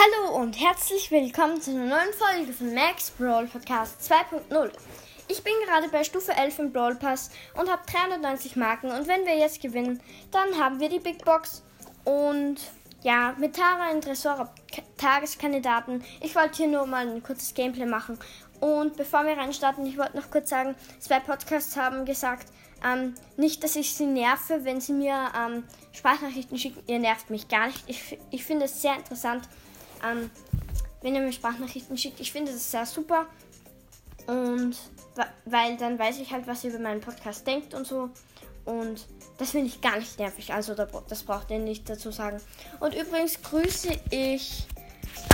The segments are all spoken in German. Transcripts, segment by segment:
Hallo und herzlich willkommen zu einer neuen Folge von Max Brawl Podcast 2.0. Ich bin gerade bei Stufe 11 im Brawl Pass und habe 390 Marken und wenn wir jetzt gewinnen, dann haben wir die Big Box und ja, mit Tara in Tresor Tageskandidaten. Ich wollte hier nur mal ein kurzes Gameplay machen und bevor wir reinstarten, ich wollte noch kurz sagen, zwei Podcasts haben gesagt, ähm, nicht, dass ich sie nerve, wenn sie mir ähm, Sprachnachrichten schicken. Ihr nervt mich gar nicht. Ich, ich finde es sehr interessant, ähm, wenn ihr mir Sprachnachrichten schickt. Ich finde das sehr super. Und weil dann weiß ich halt, was ihr über meinen Podcast denkt und so. Und das finde ich gar nicht nervig. Also das braucht ihr nicht dazu sagen. Und übrigens grüße ich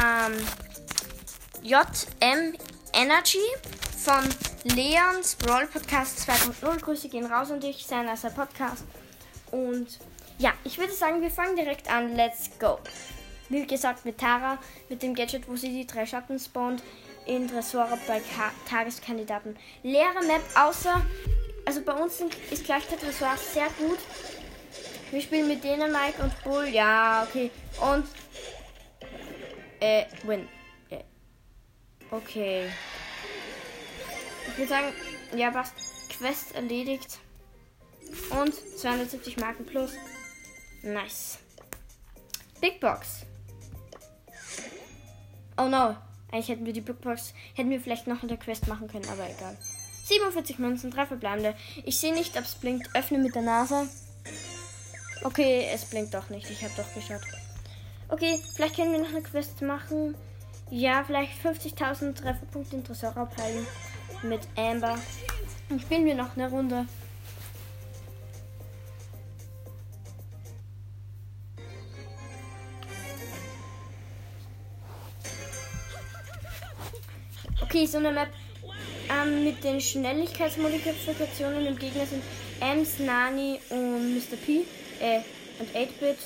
ähm, JM Energy von Leons Brawl Podcast 2.0. Grüße gehen raus an dich, sein als Podcast. Und ja, ich würde sagen, wir fangen direkt an. Let's go. Wie gesagt, mit Tara, mit dem Gadget, wo sie die drei Schatten spawnt, in Tresore bei Ka Tageskandidaten. Leere Map, außer, also bei uns ist gleich der Tresor sehr gut. Wir spielen mit Mike und Bull, ja, okay. Und, äh, win. Äh, okay. Ich würde sagen, ja, was Quest erledigt. Und 270 Marken plus. Nice. Big Box. Oh no. Eigentlich hätten wir die Big hätten wir vielleicht noch in der Quest machen können, aber egal. 47 Münzen, drei verbleibende. Ich sehe nicht, ob es blinkt. Öffne mit der Nase. Okay, es blinkt doch nicht. Ich habe doch geschaut. Okay, vielleicht können wir noch eine Quest machen. Ja, vielleicht 50.000 Trefferpunkte in Tresor abheilen mit Amber. Dann spielen wir noch eine Runde. Okay, so eine Map ähm, mit den Schnelligkeitsmodifikationen im Gegner sind Ems, Nani und Mr. P. Äh, und 8-Bit.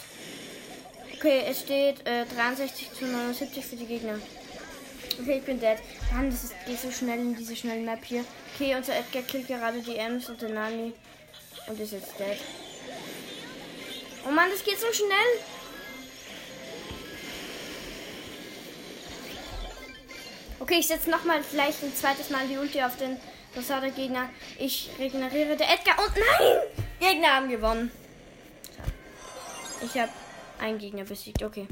Okay, es steht äh, 63 zu 79 für die Gegner. Okay, ich bin dead. Mann, das ist, geht so schnell in diese schnellen Map hier. Okay, unser Edgar killt gerade die Ems und den Nani. Und ist jetzt dead. Oh Mann, das geht so schnell. Okay, ich setze nochmal vielleicht ein zweites Mal die Ulti auf den Fassade-Gegner. Ich regeneriere der Edgar und nein! Gegner haben gewonnen. Ich habe einen Gegner besiegt. Okay.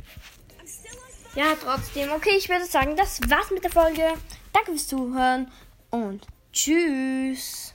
Ja, trotzdem. Okay, ich würde sagen, das war's mit der Folge. Danke fürs Zuhören und tschüss.